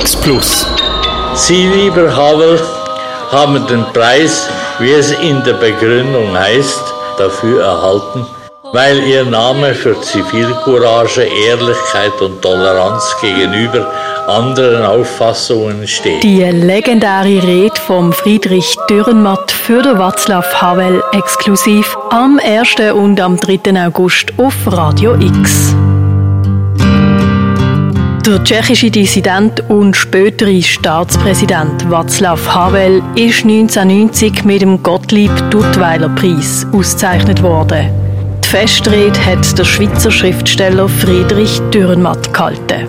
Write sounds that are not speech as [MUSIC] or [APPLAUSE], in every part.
X Plus. Sie, lieber Havel, haben den Preis, wie es in der Begründung heißt, dafür erhalten, weil ihr Name für Zivilcourage, Ehrlichkeit und Toleranz gegenüber anderen Auffassungen steht. Die legendäre Rede vom Friedrich Dürrenmatt für den Václav Havel exklusiv am 1. und am 3. August auf Radio X. Der tschechische Dissident und spätere Staatspräsident Václav Havel ist 1990 mit dem Gottlieb Duttweiler Preis ausgezeichnet worden. Die Festrede hat der Schweizer Schriftsteller Friedrich Dürrenmatt gehalten.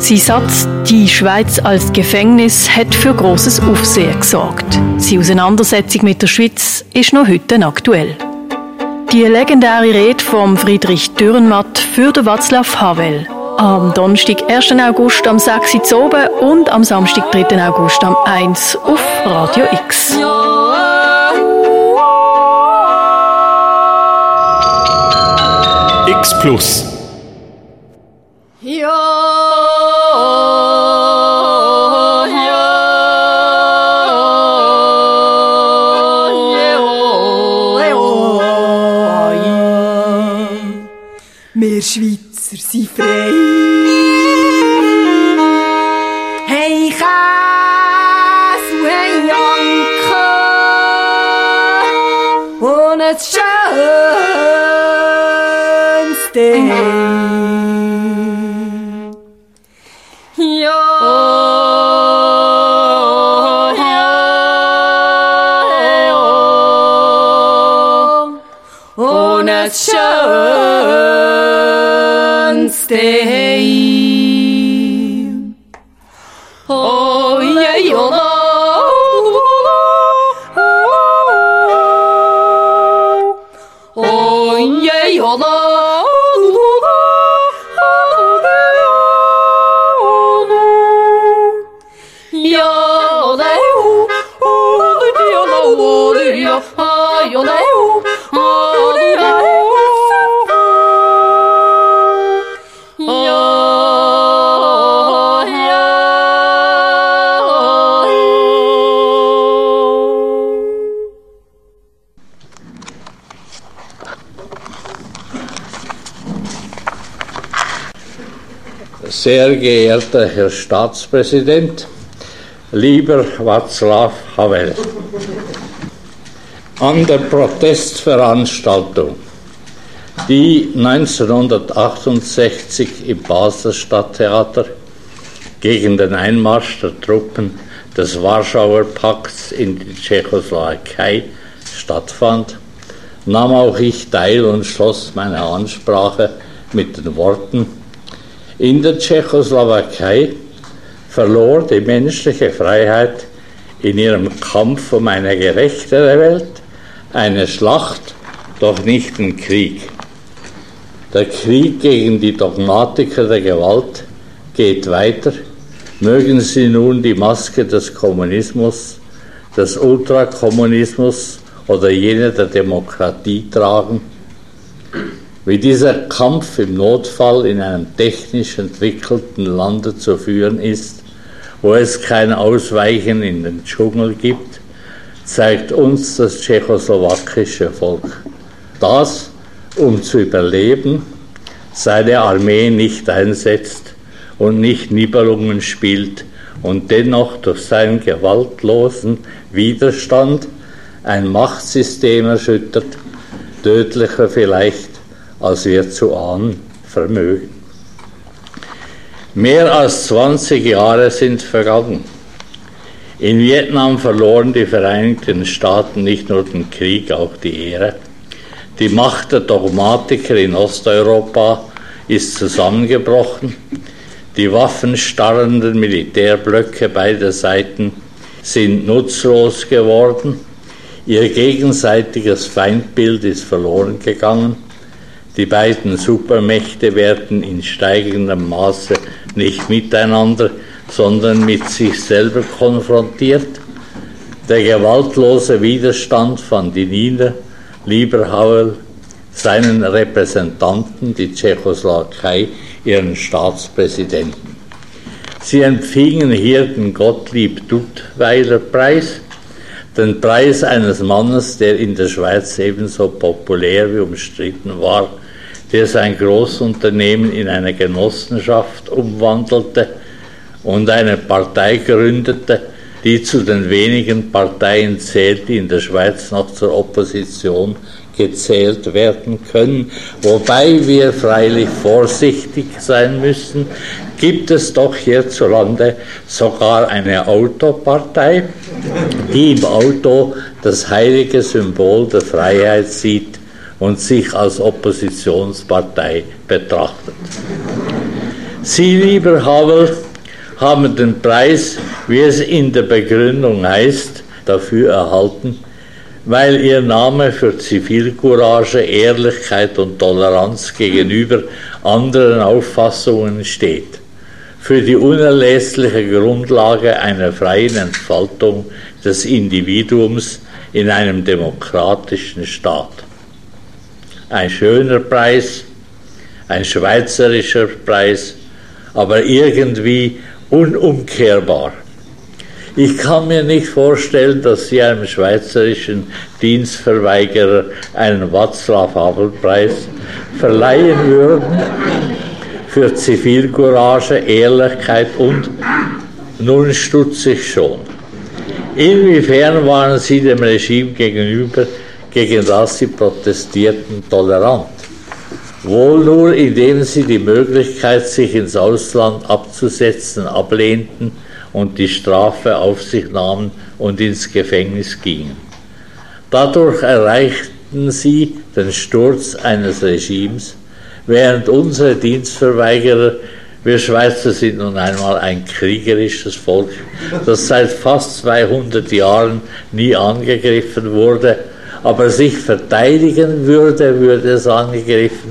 Sein Satz Die Schweiz als Gefängnis hat für großes Aufsehen gesorgt. Seine Auseinandersetzung mit der Schweiz ist noch heute aktuell. Die legendäre Rede von Friedrich Dürrenmatt für Václav Havel. Am Donnerstag, 1. August am 6. Uhr oben und am Samstag, 3. August am 1 auf Radio X. X Plus. staying. Oh, yeah, you'll know. Yo, they, oh, oh, oh, oh, oh, oh, oh, oh, oh, Sehr geehrter Herr Staatspräsident, lieber Václav Havel, an der Protestveranstaltung, die 1968 im Basler Stadttheater gegen den Einmarsch der Truppen des Warschauer Pakts in die Tschechoslowakei stattfand, nahm auch ich teil und schloss meine Ansprache mit den Worten, in der Tschechoslowakei verlor die menschliche Freiheit in ihrem Kampf um eine gerechtere Welt eine Schlacht, doch nicht den Krieg. Der Krieg gegen die Dogmatiker der Gewalt geht weiter. Mögen sie nun die Maske des Kommunismus, des Ultrakommunismus oder jene der Demokratie tragen. Wie dieser Kampf im Notfall in einem technisch entwickelten Lande zu führen ist, wo es kein Ausweichen in den Dschungel gibt, zeigt uns das tschechoslowakische Volk. Das, um zu überleben, seine Armee nicht einsetzt und nicht Nibelungen spielt und dennoch durch seinen gewaltlosen Widerstand ein Machtsystem erschüttert, tödlicher vielleicht als wir zu ahnen vermögen. Mehr als 20 Jahre sind vergangen. In Vietnam verloren die Vereinigten Staaten nicht nur den Krieg, auch die Ehre. Die Macht der Dogmatiker in Osteuropa ist zusammengebrochen. Die waffenstarrenden Militärblöcke beider Seiten sind nutzlos geworden. Ihr gegenseitiges Feindbild ist verloren gegangen. Die beiden Supermächte werden in steigendem Maße nicht miteinander, sondern mit sich selber konfrontiert. Der gewaltlose Widerstand fand in Ihnen, lieber seinen Repräsentanten, die Tschechoslowakei, ihren Staatspräsidenten. Sie empfingen hier den Gottlieb Duttweiler Preis, den Preis eines Mannes, der in der Schweiz ebenso populär wie umstritten war, der sein Großunternehmen in eine Genossenschaft umwandelte und eine Partei gründete, die zu den wenigen Parteien zählt, die in der Schweiz noch zur Opposition gezählt werden können. Wobei wir freilich vorsichtig sein müssen, gibt es doch hierzulande sogar eine Autopartei, die im Auto das heilige Symbol der Freiheit sieht und sich als Oppositionspartei betrachtet. Sie, lieber Havel, haben den Preis, wie es in der Begründung heißt, dafür erhalten, weil ihr Name für Zivilcourage, Ehrlichkeit und Toleranz gegenüber anderen Auffassungen steht, für die unerlässliche Grundlage einer freien Entfaltung des Individuums in einem demokratischen Staat. Ein schöner Preis, ein schweizerischer Preis, aber irgendwie unumkehrbar. Ich kann mir nicht vorstellen, dass Sie einem schweizerischen Dienstverweigerer einen Václav-Havel-Preis verleihen würden für Zivilcourage, Ehrlichkeit und nun stutze ich schon. Inwiefern waren Sie dem Regime gegenüber, gegen das Sie protestierten, tolerant? Wohl nur, indem Sie die Möglichkeit, sich ins Ausland abzusetzen, ablehnten und die Strafe auf sich nahmen und ins Gefängnis gingen. Dadurch erreichten sie den Sturz eines Regimes, während unsere Dienstverweigerer, wir Schweizer sind nun einmal ein kriegerisches Volk, das seit fast 200 Jahren nie angegriffen wurde, aber sich verteidigen würde, würde es angegriffen.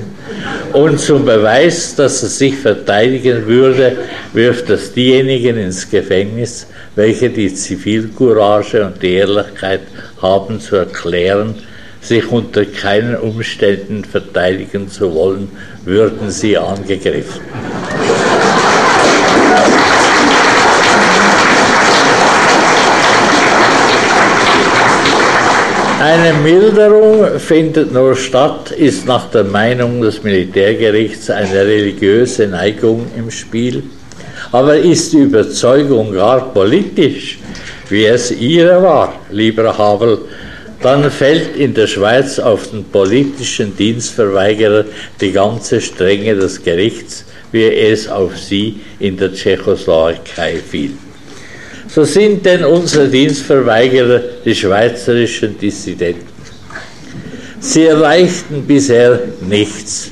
Und zum Beweis, dass es sich verteidigen würde, wirft es diejenigen ins Gefängnis, welche die Zivilcourage und die Ehrlichkeit haben zu erklären, sich unter keinen Umständen verteidigen zu wollen, würden sie angegriffen. Eine Milderung findet nur statt, ist nach der Meinung des Militärgerichts eine religiöse Neigung im Spiel. Aber ist die Überzeugung gar politisch, wie es ihre war, lieber Havel, dann fällt in der Schweiz auf den politischen Dienstverweigerer die ganze Strenge des Gerichts, wie es auf sie in der Tschechoslowakei fiel. So sind denn unsere Dienstverweigerer die schweizerischen Dissidenten. Sie erreichten bisher nichts.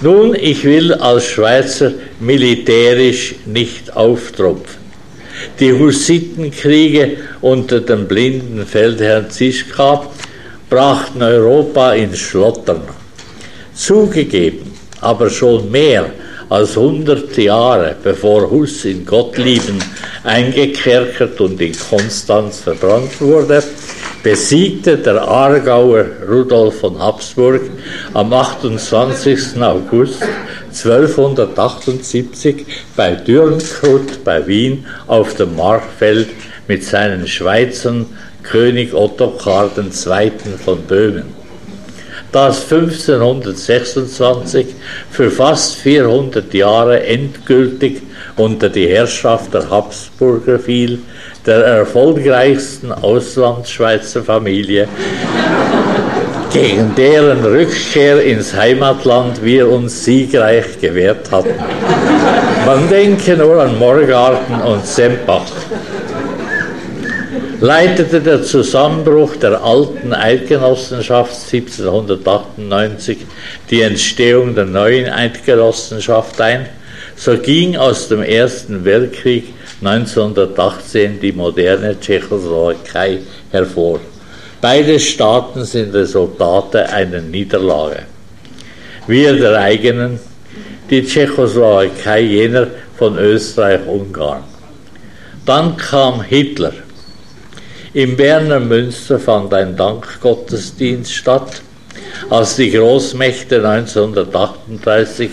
Nun, ich will als Schweizer militärisch nicht auftropfen. Die Hussitenkriege unter dem blinden Feldherrn Zischka brachten Europa ins Schlottern. Zugegeben, aber schon mehr als hundert Jahre bevor Huss in Gottlieben eingekerkert und in Konstanz verbrannt wurde, besiegte der Aargauer Rudolf von Habsburg am 28. August 1278 bei Dürnkrut bei Wien auf dem Marfeld mit seinen Schweizern König Ottokar II. von Böhmen das 1526 für fast 400 Jahre endgültig unter die Herrschaft der Habsburger fiel, der erfolgreichsten Auslandsschweizer Familie, [LAUGHS] gegen deren Rückkehr ins Heimatland wir uns siegreich gewehrt hatten. Man denke nur an Morgarten und Sempach leitete der Zusammenbruch der alten Eidgenossenschaft 1798 die Entstehung der neuen Eidgenossenschaft ein, so ging aus dem Ersten Weltkrieg 1918 die moderne Tschechoslowakei hervor. Beide Staaten sind Resultate einer Niederlage. Wir der eigenen, die Tschechoslowakei jener von Österreich-Ungarn. Dann kam Hitler im Berner Münster fand ein Dankgottesdienst statt, als die Großmächte 1938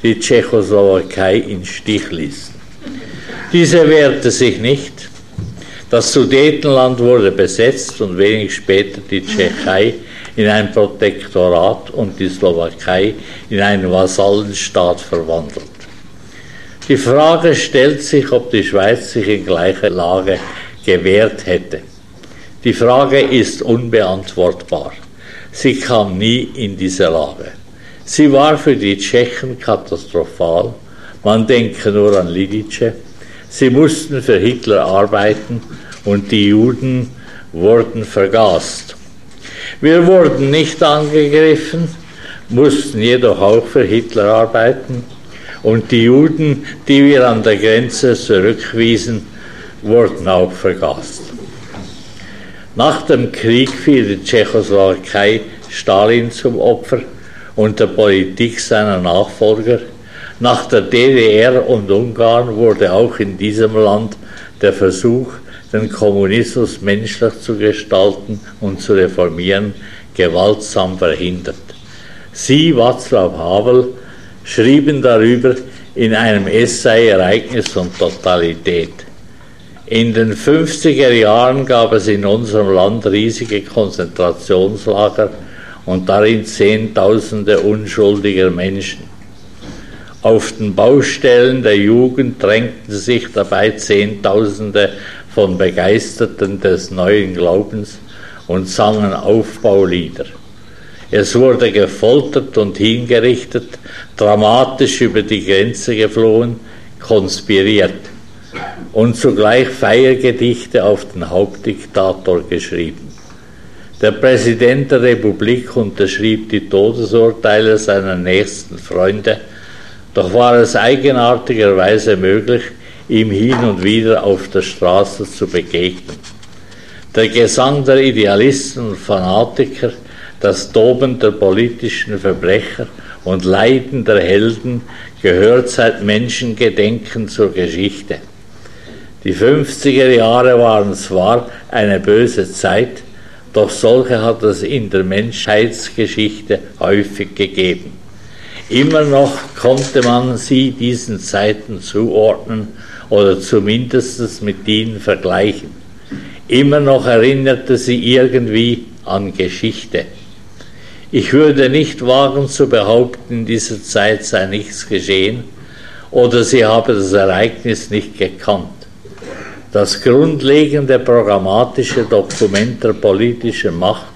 die Tschechoslowakei in Stich ließen. Diese wehrte sich nicht. Das Sudetenland wurde besetzt und wenig später die Tschechei in ein Protektorat und die Slowakei in einen Vasallenstaat verwandelt. Die Frage stellt sich, ob die Schweiz sich in gleicher Lage gewehrt hätte. Die Frage ist unbeantwortbar. Sie kam nie in diese Lage. Sie war für die Tschechen katastrophal. Man denke nur an Lidice. Sie mussten für Hitler arbeiten und die Juden wurden vergast. Wir wurden nicht angegriffen, mussten jedoch auch für Hitler arbeiten und die Juden, die wir an der Grenze zurückwiesen, wurden auch vergast. Nach dem Krieg fiel die Tschechoslowakei Stalin zum Opfer und der Politik seiner Nachfolger. Nach der DDR und Ungarn wurde auch in diesem Land der Versuch, den Kommunismus menschlich zu gestalten und zu reformieren, gewaltsam verhindert. Sie, Václav Havel, schrieben darüber in einem Essay Ereignis und Totalität. In den 50er Jahren gab es in unserem Land riesige Konzentrationslager und darin Zehntausende unschuldiger Menschen. Auf den Baustellen der Jugend drängten sich dabei Zehntausende von Begeisterten des neuen Glaubens und sangen Aufbaulieder. Es wurde gefoltert und hingerichtet, dramatisch über die Grenze geflohen, konspiriert und zugleich Feiergedichte auf den Hauptdiktator geschrieben. Der Präsident der Republik unterschrieb die Todesurteile seiner nächsten Freunde, doch war es eigenartigerweise möglich, ihm hin und wieder auf der Straße zu begegnen. Der Gesang der Idealisten und Fanatiker, das Toben der politischen Verbrecher und Leiden der Helden gehört seit Menschengedenken zur Geschichte. Die 50er Jahre waren zwar eine böse Zeit, doch solche hat es in der Menschheitsgeschichte häufig gegeben. Immer noch konnte man sie diesen Zeiten zuordnen oder zumindest mit ihnen vergleichen. Immer noch erinnerte sie irgendwie an Geschichte. Ich würde nicht wagen zu behaupten, in dieser Zeit sei nichts geschehen oder sie habe das Ereignis nicht gekannt. Das grundlegende programmatische Dokument der politischen Macht,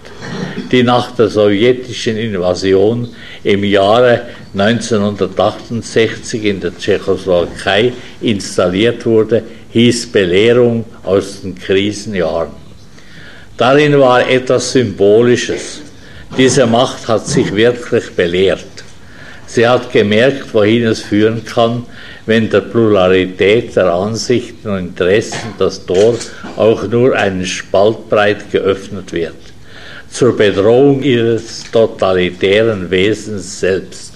die nach der sowjetischen Invasion im Jahre 1968 in der Tschechoslowakei installiert wurde, hieß Belehrung aus den Krisenjahren. Darin war etwas Symbolisches. Diese Macht hat sich wirklich belehrt. Sie hat gemerkt, wohin es führen kann, wenn der Pluralität der Ansichten und Interessen das Tor auch nur einen Spalt breit geöffnet wird, zur Bedrohung ihres totalitären Wesens selbst.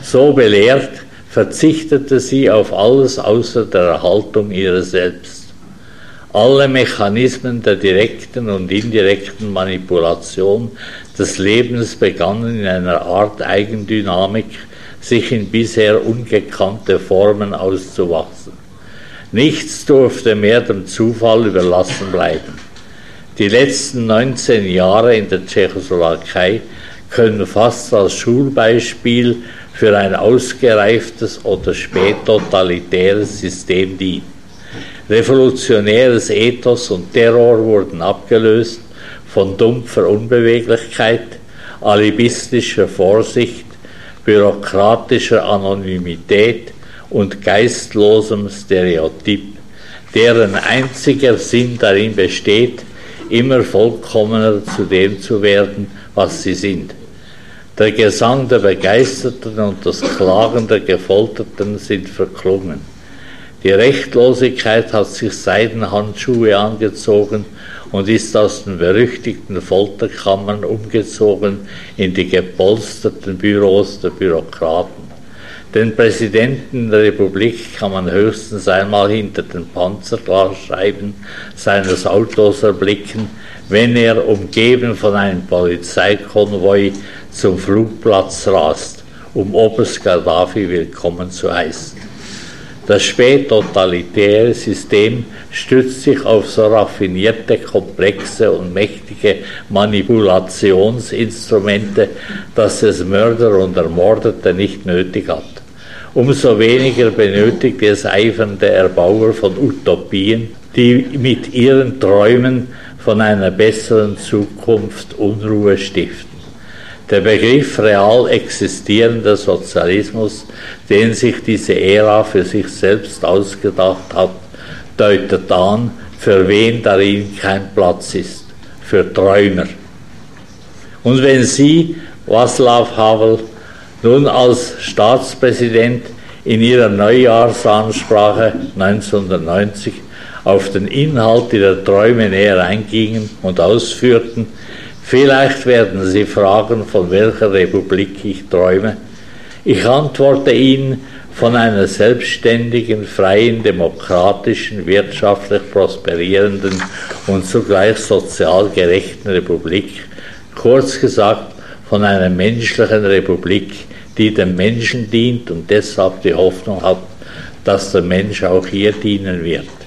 So belehrt verzichtete sie auf alles außer der Erhaltung ihrer selbst. Alle Mechanismen der direkten und indirekten Manipulation des Lebens begannen in einer Art Eigendynamik, sich in bisher ungekannte Formen auszuwachsen. Nichts durfte mehr dem Zufall überlassen bleiben. Die letzten 19 Jahre in der Tschechoslowakei können fast als Schulbeispiel für ein ausgereiftes oder spättotalitäres System dienen. Revolutionäres Ethos und Terror wurden abgelöst von dumpfer Unbeweglichkeit, alibistischer Vorsicht, bürokratischer Anonymität und geistlosem Stereotyp, deren einziger Sinn darin besteht, immer vollkommener zu dem zu werden, was sie sind. Der Gesang der Begeisterten und das Klagen der Gefolterten sind verklungen. Die Rechtlosigkeit hat sich Seidenhandschuhe angezogen und ist aus den berüchtigten Folterkammern umgezogen in die gepolsterten Büros der Bürokraten. Den Präsidenten der Republik kann man höchstens einmal hinter den Panzerglasscheiben seines Autos erblicken, wenn er, umgeben von einem Polizeikonvoi, zum Flugplatz rast, um Oberst Gaddafi willkommen zu heißen. Das spättotalitäre System stützt sich auf so raffinierte, komplexe und mächtige Manipulationsinstrumente, dass es Mörder und Ermordete nicht nötig hat. Umso weniger benötigt es eifernde Erbauer von Utopien, die mit ihren Träumen von einer besseren Zukunft Unruhe stiften. Der Begriff real existierender Sozialismus, den sich diese Ära für sich selbst ausgedacht hat, deutet an, für wen darin kein Platz ist, für Träumer. Und wenn Sie, Václav Havel, nun als Staatspräsident in Ihrer Neujahrsansprache 1990 auf den Inhalt ihrer Träume näher eingingen und ausführten, vielleicht werden Sie fragen, von welcher Republik ich träume. Ich antworte Ihnen von einer selbstständigen, freien, demokratischen, wirtschaftlich prosperierenden und zugleich sozial gerechten Republik, kurz gesagt von einer menschlichen Republik, die dem Menschen dient und deshalb die Hoffnung hat, dass der Mensch auch hier dienen wird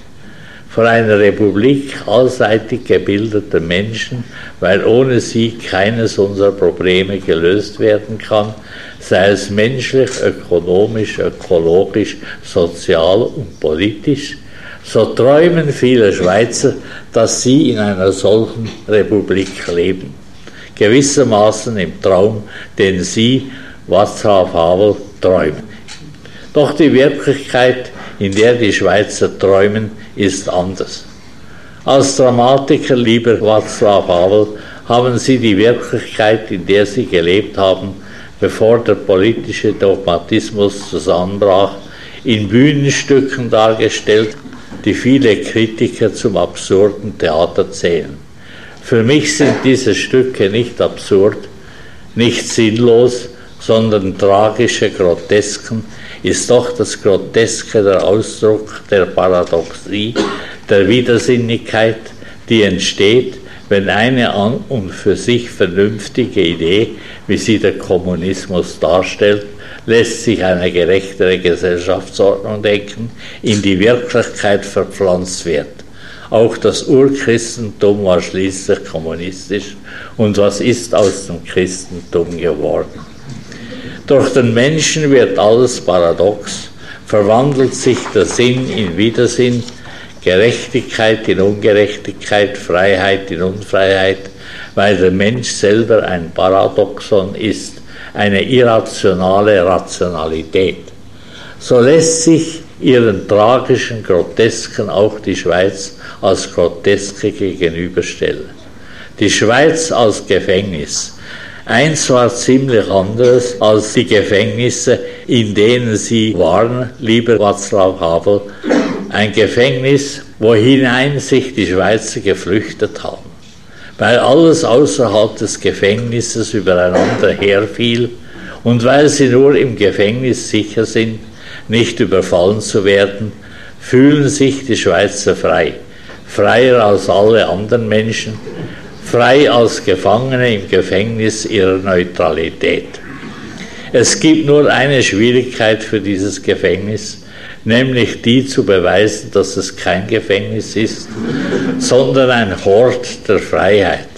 von einer Republik allseitig gebildeter Menschen, weil ohne sie keines unserer Probleme gelöst werden kann, sei es menschlich, ökonomisch, ökologisch, sozial und politisch, so träumen viele Schweizer, dass sie in einer solchen Republik leben. Gewissermaßen im Traum, den sie, Václav Havel, träumen. Doch die Wirklichkeit, in der die Schweizer träumen, ist anders. Als Dramatiker, lieber Václav Havel, haben Sie die Wirklichkeit, in der Sie gelebt haben, bevor der politische Dogmatismus zusammenbrach, in Bühnenstücken dargestellt, die viele Kritiker zum absurden Theater zählen. Für mich sind diese Stücke nicht absurd, nicht sinnlos, sondern tragische Grotesken, ist doch das Groteske der Ausdruck der Paradoxie, der Widersinnigkeit, die entsteht, wenn eine an und für sich vernünftige Idee, wie sie der Kommunismus darstellt, lässt sich eine gerechtere Gesellschaftsordnung denken, in die Wirklichkeit verpflanzt wird. Auch das Urchristentum war schließlich kommunistisch und was ist aus dem Christentum geworden? Durch den Menschen wird alles paradox, verwandelt sich der Sinn in Widersinn, Gerechtigkeit in Ungerechtigkeit, Freiheit in Unfreiheit, weil der Mensch selber ein Paradoxon ist, eine irrationale Rationalität. So lässt sich ihren tragischen Grotesken auch die Schweiz als Groteske gegenüberstellen. Die Schweiz als Gefängnis, Eins war ziemlich anderes als die Gefängnisse, in denen sie waren, lieber Václav Havel. Ein Gefängnis, wohinein sich die Schweizer geflüchtet haben. Weil alles außerhalb des Gefängnisses übereinander herfiel und weil sie nur im Gefängnis sicher sind, nicht überfallen zu werden, fühlen sich die Schweizer frei, freier als alle anderen Menschen, frei als Gefangene im Gefängnis ihrer Neutralität. Es gibt nur eine Schwierigkeit für dieses Gefängnis, nämlich die zu beweisen, dass es kein Gefängnis ist, sondern ein Hort der Freiheit.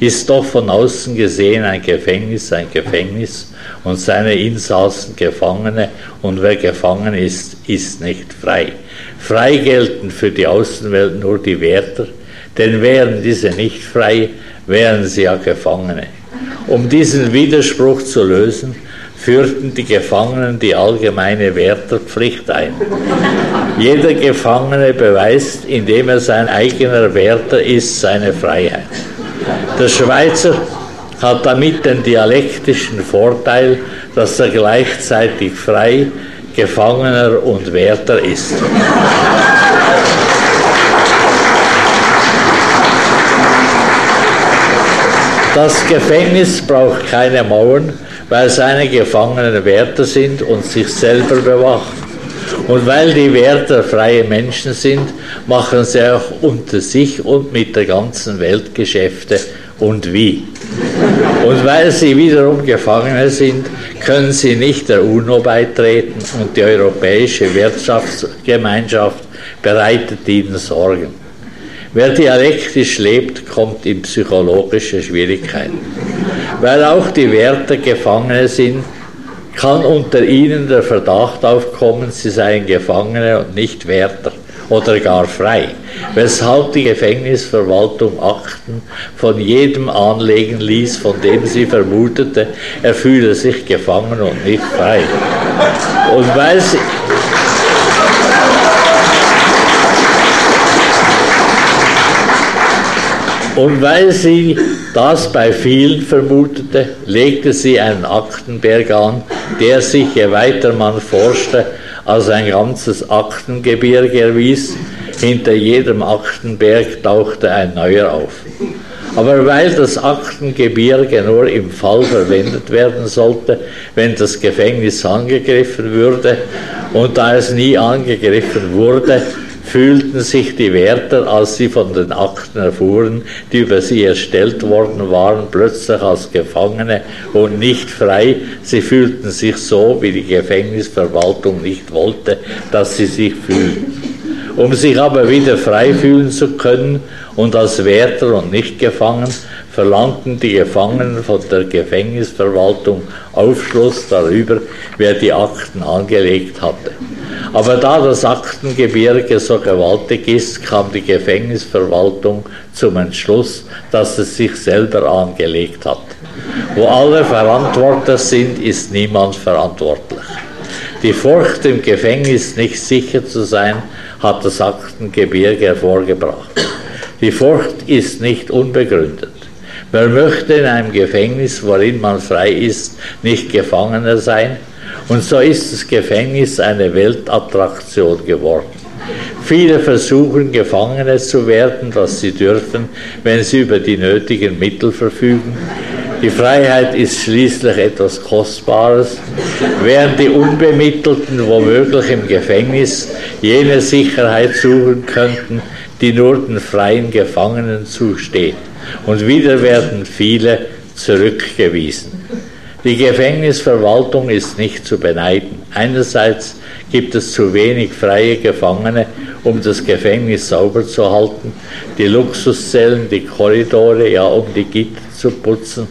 Ist doch von außen gesehen ein Gefängnis ein Gefängnis und seine Insassen Gefangene und wer gefangen ist, ist nicht frei. Frei gelten für die Außenwelt nur die Wärter, denn wären diese nicht frei, wären sie ja Gefangene. Um diesen Widerspruch zu lösen, führten die Gefangenen die allgemeine Wärterpflicht ein. Jeder Gefangene beweist, indem er sein eigener Wärter ist, seine Freiheit. Der Schweizer hat damit den dialektischen Vorteil, dass er gleichzeitig frei, Gefangener und Wärter ist. Das Gefängnis braucht keine Mauern, weil seine Gefangenen Wärter sind und sich selber bewachen. Und weil die Wärter freie Menschen sind, machen sie auch unter sich und mit der ganzen Welt Geschäfte und wie. Und weil sie wiederum Gefangene sind, können sie nicht der UNO beitreten und die Europäische Wirtschaftsgemeinschaft bereitet ihnen Sorgen. Wer dialektisch lebt, kommt in psychologische Schwierigkeiten. Weil auch die Werte Gefangene sind, kann unter ihnen der Verdacht aufkommen, sie seien Gefangene und nicht Wärter oder gar frei, weshalb die Gefängnisverwaltung Akten von jedem anlegen ließ, von dem sie vermutete, er fühle sich gefangen und nicht frei. Und weil sie, Und weil sie das bei vielen vermutete, legte sie einen Aktenberg an, der sich, je weiter man forschte, als ein ganzes Aktengebirge erwies. Hinter jedem Aktenberg tauchte ein neuer auf. Aber weil das Aktengebirge nur im Fall verwendet werden sollte, wenn das Gefängnis angegriffen würde, und da es nie angegriffen wurde, fühlten sich die Wärter, als sie von den Akten erfuhren, die über sie erstellt worden waren, plötzlich als Gefangene und nicht frei. Sie fühlten sich so, wie die Gefängnisverwaltung nicht wollte, dass sie sich fühlten. Um sich aber wieder frei fühlen zu können und als Wärter und nicht gefangen, verlangten die Gefangenen von der Gefängnisverwaltung Aufschluss darüber, wer die Akten angelegt hatte. Aber da das Aktengebirge so gewaltig ist, kam die Gefängnisverwaltung zum Entschluss, dass es sich selber angelegt hat. Wo alle Verantworter sind, ist niemand verantwortlich. Die Furcht, im Gefängnis nicht sicher zu sein, hat das Aktengebirge hervorgebracht. Die Furcht ist nicht unbegründet. Wer möchte in einem Gefängnis, worin man frei ist, nicht Gefangener sein? Und so ist das Gefängnis eine Weltattraktion geworden. Viele versuchen, Gefangene zu werden, was sie dürfen, wenn sie über die nötigen Mittel verfügen. Die Freiheit ist schließlich etwas Kostbares, während die Unbemittelten womöglich im Gefängnis jene Sicherheit suchen könnten, die nur den freien Gefangenen zusteht. Und wieder werden viele zurückgewiesen. Die Gefängnisverwaltung ist nicht zu beneiden. Einerseits gibt es zu wenig freie Gefangene, um das Gefängnis sauber zu halten, die Luxuszellen, die Korridore, ja um die Gitter zu putzen,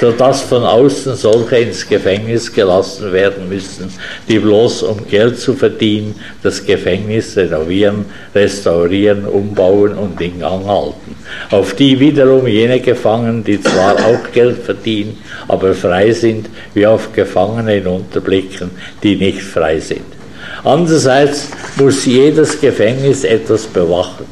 sodass von außen solche ins Gefängnis gelassen werden müssen, die bloß um Geld zu verdienen, das Gefängnis renovieren, restaurieren, umbauen und in Gang halten. Auf die wiederum jene Gefangenen, die zwar auch Geld verdienen, aber frei sind, wie auf Gefangene hinunterblicken, die nicht frei sind. Andererseits muss jedes Gefängnis etwas bewachen.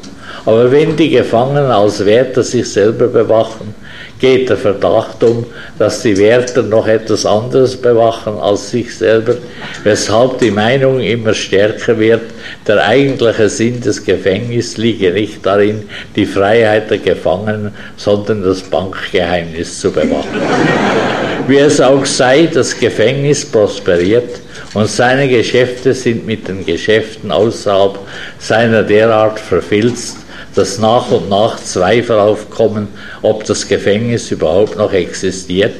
Aber wenn die Gefangenen als Wärter sich selber bewachen, geht der Verdacht um, dass die Wärter noch etwas anderes bewachen als sich selber, weshalb die Meinung immer stärker wird, der eigentliche Sinn des Gefängnisses liege nicht darin, die Freiheit der Gefangenen, sondern das Bankgeheimnis zu bewachen. Wie es auch sei, das Gefängnis prosperiert und seine Geschäfte sind mit den Geschäften außerhalb seiner derart verfilzt, dass nach und nach Zweifel aufkommen, ob das Gefängnis überhaupt noch existiert.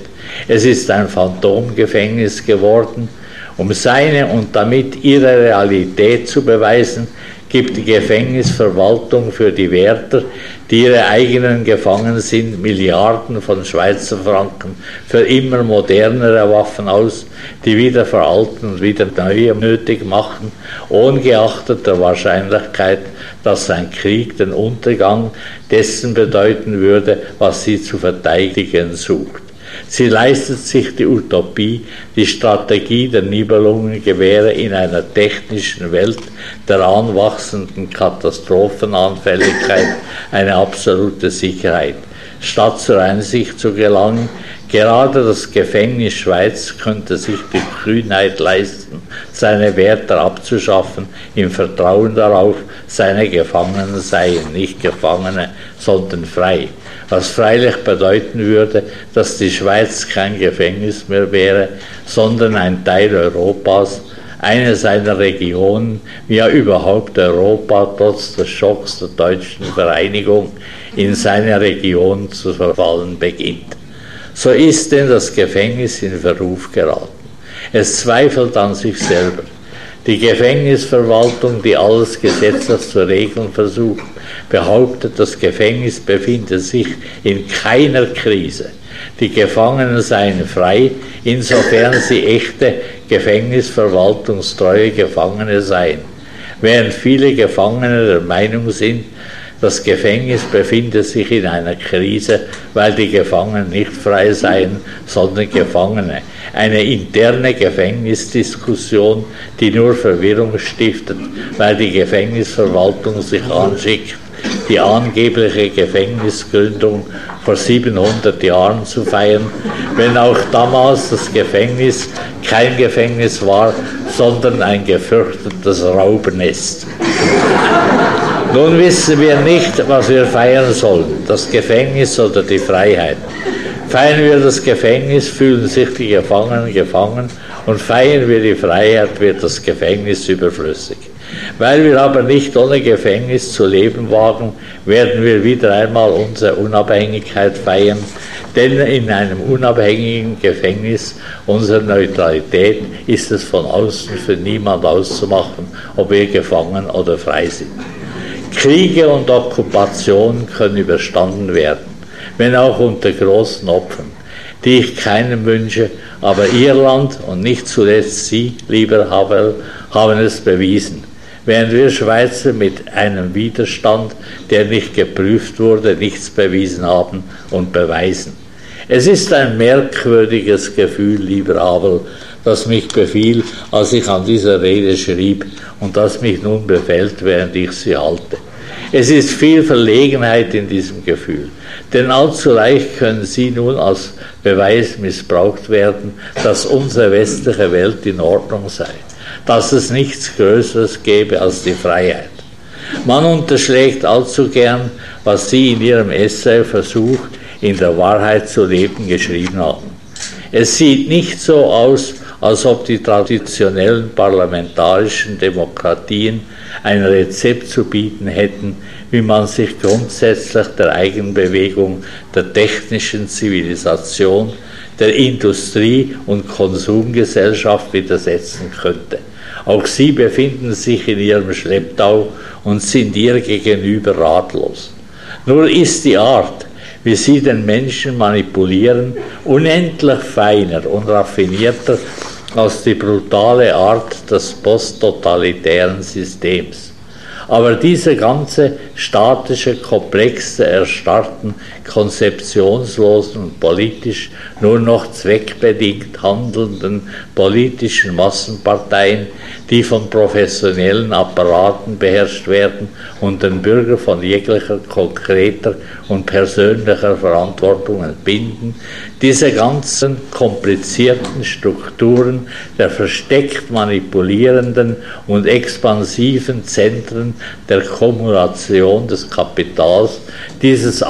Es ist ein Phantomgefängnis geworden. Um seine und damit ihre Realität zu beweisen, gibt die Gefängnisverwaltung für die Wärter, die ihre eigenen Gefangenen sind, Milliarden von Schweizer Franken für immer modernere Waffen aus, die wieder veralten und wieder neue nötig machen, ungeachtet der Wahrscheinlichkeit, dass ein Krieg den Untergang dessen bedeuten würde, was sie zu verteidigen sucht. Sie leistet sich die Utopie, die Strategie der Nibelungengewehre in einer technischen Welt der anwachsenden Katastrophenanfälligkeit eine absolute Sicherheit. Statt zur Einsicht zu gelangen, Gerade das Gefängnis Schweiz könnte sich die Kühnheit leisten, seine Wärter abzuschaffen, im Vertrauen darauf, seine Gefangenen seien nicht Gefangene, sondern frei. Was freilich bedeuten würde, dass die Schweiz kein Gefängnis mehr wäre, sondern ein Teil Europas, eine seiner Regionen, wie ja überhaupt Europa trotz des Schocks der deutschen Vereinigung in seine Region zu verfallen beginnt so ist denn das Gefängnis in Verruf geraten. Es zweifelt an sich selber. Die Gefängnisverwaltung, die alles gesetzlich zu regeln versucht, behauptet, das Gefängnis befinde sich in keiner Krise. Die Gefangenen seien frei, insofern sie echte gefängnisverwaltungstreue Gefangene seien. Während viele Gefangene der Meinung sind, das Gefängnis befinde sich in einer Krise, weil die Gefangenen nicht frei seien, sondern Gefangene. Eine interne Gefängnisdiskussion, die nur Verwirrung stiftet, weil die Gefängnisverwaltung sich anschickt, die angebliche Gefängnisgründung vor 700 Jahren zu feiern, wenn auch damals das Gefängnis kein Gefängnis war, sondern ein gefürchtetes Raubennest. Nun wissen wir nicht, was wir feiern sollen, das Gefängnis oder die Freiheit. Feiern wir das Gefängnis, fühlen sich die Gefangenen gefangen und feiern wir die Freiheit, wird das Gefängnis überflüssig. Weil wir aber nicht ohne Gefängnis zu leben wagen, werden wir wieder einmal unsere Unabhängigkeit feiern, denn in einem unabhängigen Gefängnis unserer Neutralität ist es von außen für niemand auszumachen, ob wir gefangen oder frei sind. Kriege und Okkupationen können überstanden werden, wenn auch unter großen Opfern, die ich keinem wünsche, aber Irland und nicht zuletzt Sie, lieber Havel, haben es bewiesen. Während wir Schweizer mit einem Widerstand, der nicht geprüft wurde, nichts bewiesen haben und beweisen. Es ist ein merkwürdiges Gefühl, lieber Abel, das mich befiel, als ich an dieser Rede schrieb und das mich nun befällt, während ich sie halte. Es ist viel Verlegenheit in diesem Gefühl, denn allzu leicht können sie nun als Beweis missbraucht werden, dass unsere westliche Welt in Ordnung sei, dass es nichts Größeres gäbe als die Freiheit. Man unterschlägt allzu gern, was Sie in Ihrem Essay Versuch, in der Wahrheit zu leben geschrieben haben. Es sieht nicht so aus, als ob die traditionellen parlamentarischen Demokratien ein Rezept zu bieten hätten, wie man sich grundsätzlich der Eigenbewegung der technischen Zivilisation, der Industrie- und Konsumgesellschaft widersetzen könnte. Auch sie befinden sich in ihrem Schlepptau und sind ihr gegenüber ratlos. Nur ist die Art, wie sie den Menschen manipulieren, unendlich feiner und raffinierter als die brutale Art des posttotalitären Systems. Aber dieser ganze statische Komplex der erstarrten, konzeptionslosen und politisch nur noch zweckbedingt handelnden politischen Massenparteien, die von professionellen Apparaten beherrscht werden und den Bürger von jeglicher konkreter und persönlicher Verantwortung entbinden, diese ganzen komplizierten Strukturen der versteckt manipulierenden und expansiven Zentren der Kumulation des Kapitals, dieses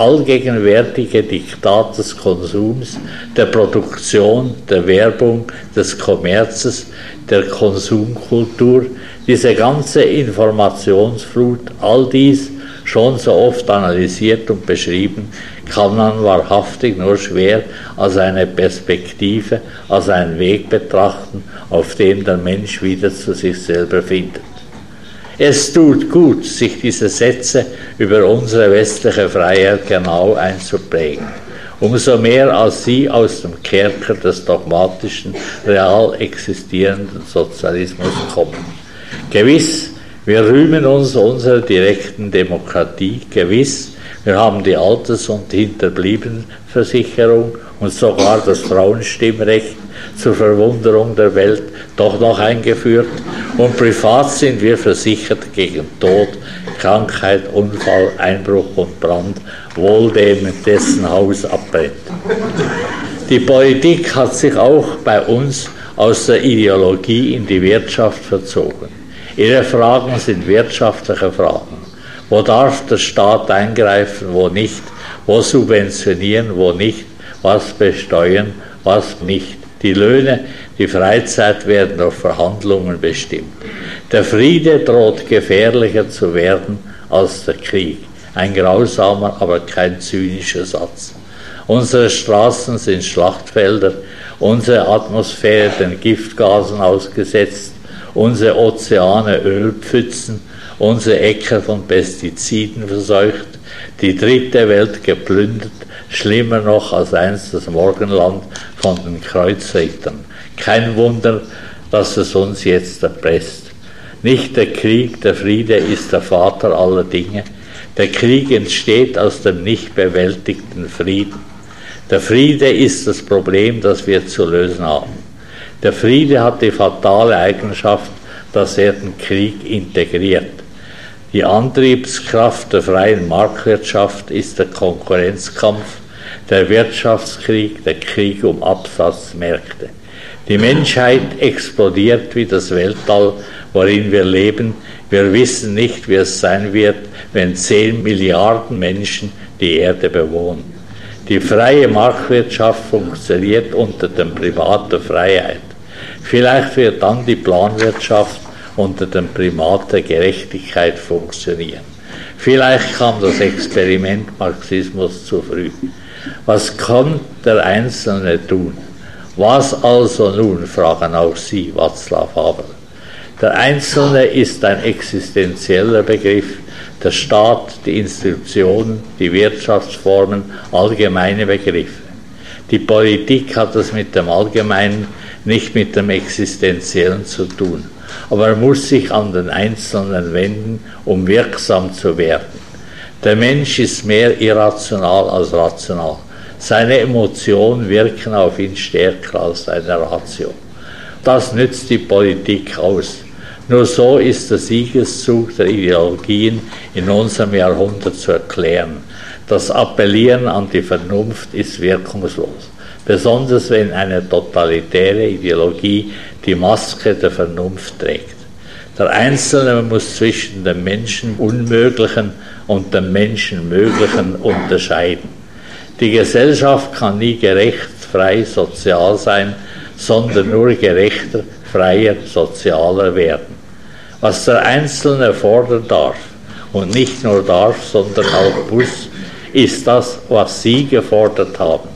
allgegenwärtige Diktat des Konsums, der Produktion, der Werbung, des Kommerzes, der Konsumkultur, diese ganze Informationsflut, all dies schon so oft analysiert und beschrieben, kann man wahrhaftig nur schwer als eine Perspektive, als einen Weg betrachten, auf dem der Mensch wieder zu sich selber findet. Es tut gut, sich diese Sätze über unsere westliche Freiheit genau einzuprägen. Umso mehr als sie aus dem Kerker des dogmatischen, real existierenden Sozialismus kommen. Gewiss, wir rühmen uns unserer direkten Demokratie, gewiss, wir haben die Alters- und Hinterbliebenversicherung und sogar das Frauenstimmrecht zur Verwunderung der Welt doch noch eingeführt und privat sind wir versichert gegen Tod, Krankheit, Unfall, Einbruch und Brand, wohl dem, dessen Haus abbrennt. Die Politik hat sich auch bei uns aus der Ideologie in die Wirtschaft verzogen. Ihre Fragen sind wirtschaftliche Fragen. Wo darf der Staat eingreifen, wo nicht? Wo subventionieren, wo nicht? Was besteuern, was nicht? Die Löhne, die Freizeit werden durch Verhandlungen bestimmt. Der Friede droht gefährlicher zu werden als der Krieg. Ein grausamer, aber kein zynischer Satz. Unsere Straßen sind Schlachtfelder unsere Atmosphäre den Giftgasen ausgesetzt, unsere Ozeane Ölpfützen, unsere Äcker von Pestiziden verseucht, die dritte Welt geplündert, schlimmer noch als einst das Morgenland von den Kreuzrittern. Kein Wunder, dass es uns jetzt erpresst. Nicht der Krieg, der Friede ist der Vater aller Dinge. Der Krieg entsteht aus dem nicht bewältigten Frieden. Der Friede ist das Problem, das wir zu lösen haben. Der Friede hat die fatale Eigenschaft, dass er den Krieg integriert. Die Antriebskraft der freien Marktwirtschaft ist der Konkurrenzkampf, der Wirtschaftskrieg, der Krieg um Absatzmärkte. Die Menschheit explodiert wie das Weltall, worin wir leben. Wir wissen nicht, wie es sein wird, wenn zehn Milliarden Menschen die Erde bewohnen. Die freie Marktwirtschaft funktioniert unter dem Primat der Freiheit. Vielleicht wird dann die Planwirtschaft unter dem Primat der Gerechtigkeit funktionieren. Vielleicht kam das Experiment Marxismus zu früh. Was kann der Einzelne tun? Was also nun, fragen auch Sie, Václav Havel. Der Einzelne ist ein existenzieller Begriff, der Staat, die Institutionen, die Wirtschaftsformen, allgemeine Begriffe. Die Politik hat es mit dem Allgemeinen, nicht mit dem Existenziellen zu tun. Aber er muss sich an den Einzelnen wenden, um wirksam zu werden. Der Mensch ist mehr irrational als rational. Seine Emotionen wirken auf ihn stärker als seine Ratio. Das nützt die Politik aus. Nur so ist der Siegeszug der Ideologien in unserem Jahrhundert zu erklären. Das Appellieren an die Vernunft ist wirkungslos, besonders wenn eine totalitäre Ideologie die Maske der Vernunft trägt. Der Einzelne muss zwischen dem Menschen Unmöglichen und dem Menschen Möglichen unterscheiden. Die Gesellschaft kann nie gerecht, frei, sozial sein, sondern nur gerechter, freier, sozialer werden. Was der Einzelne fordern darf, und nicht nur darf, sondern auch muss, ist das, was Sie gefordert haben,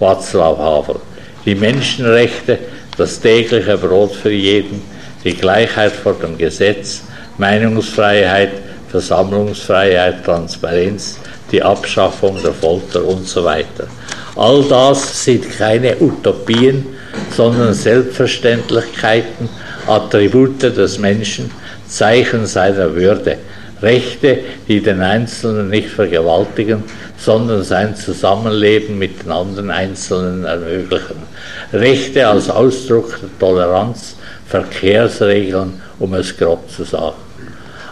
Václav Havel. Die Menschenrechte, das tägliche Brot für jeden, die Gleichheit vor dem Gesetz, Meinungsfreiheit, Versammlungsfreiheit, Transparenz, die Abschaffung der Folter und so weiter. All das sind keine Utopien, sondern Selbstverständlichkeiten, Attribute des Menschen, Zeichen seiner Würde, Rechte, die den Einzelnen nicht vergewaltigen, sondern sein Zusammenleben mit den anderen Einzelnen ermöglichen. Rechte als Ausdruck der Toleranz, Verkehrsregeln, um es grob zu sagen.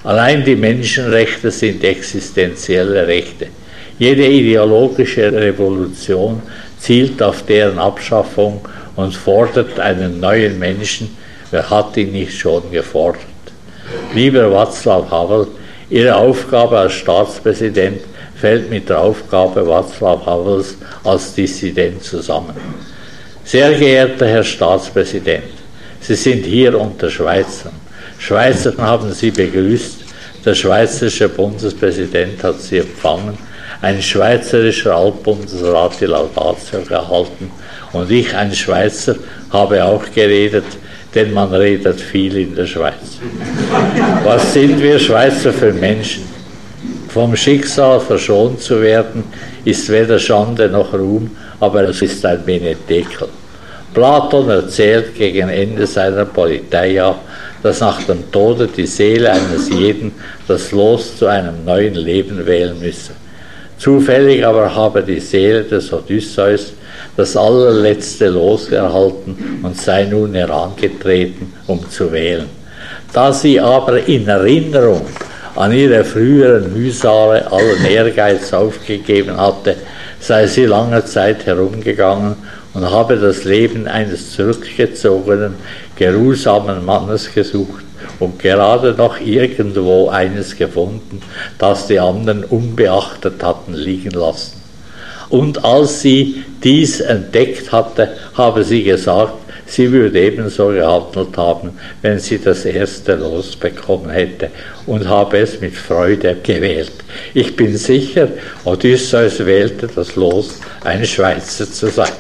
Allein die Menschenrechte sind existenzielle Rechte. Jede ideologische Revolution zielt auf deren Abschaffung und fordert einen neuen Menschen. Wer hat ihn nicht schon gefordert? Lieber Václav Havel, Ihre Aufgabe als Staatspräsident fällt mit der Aufgabe Václav Havels als Dissident zusammen. Sehr geehrter Herr Staatspräsident, Sie sind hier unter Schweizern. Schweizer haben Sie begrüßt, der schweizerische Bundespräsident hat Sie empfangen, ein schweizerischer Altbundesrat die Laudatio gehalten und ich, ein Schweizer, habe auch geredet, denn man redet viel in der Schweiz. Was sind wir Schweizer für Menschen? Vom Schicksal verschont zu werden, ist weder Schande noch Ruhm, aber es ist ein Benedekel. Platon erzählt gegen Ende seiner Politeia, dass nach dem Tode die Seele eines jeden das Los zu einem neuen Leben wählen müsse. Zufällig aber habe die Seele des Odysseus das allerletzte Los erhalten und sei nun herangetreten, um zu wählen. Da sie aber in Erinnerung an ihre früheren Mühsale allen Ehrgeiz aufgegeben hatte, sei sie lange Zeit herumgegangen und habe das Leben eines zurückgezogenen, geruhsamen Mannes gesucht und gerade noch irgendwo eines gefunden, das die anderen unbeachtet hatten liegen lassen. Und als sie dies entdeckt hatte, habe sie gesagt, sie würde ebenso gehandelt haben, wenn sie das erste Los bekommen hätte und habe es mit Freude gewählt. Ich bin sicher, Odysseus wählte das Los, ein Schweizer zu sein.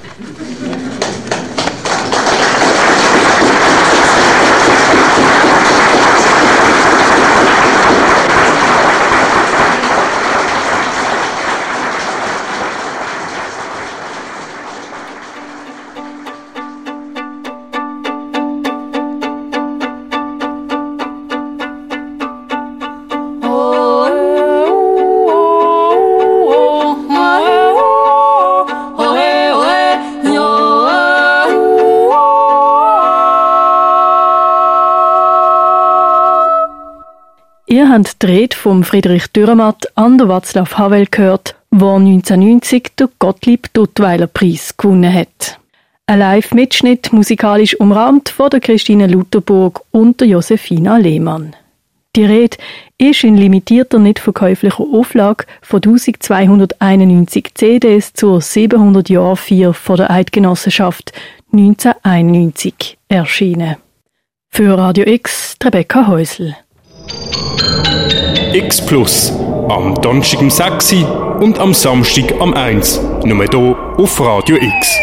Habt die Rede von Friedrich Dürrematt an der Václav Havel gehört, der 1990 den Gottlieb Duttweiler Preis gewonnen hat. Ein Live-Mitschnitt musikalisch umrahmt von der Christine Lutherburg und der Josefina Lehmann. Die Rede ist in limitierter nicht verkäuflicher Auflage von 1291 CDs zur 700 Jahr 4 von der Eidgenossenschaft 1991 erschienen. Für Radio X Rebecca Häusl. X Plus. Am Donnerstag um 6 und am Samstag am 1. Nur hier auf Radio X.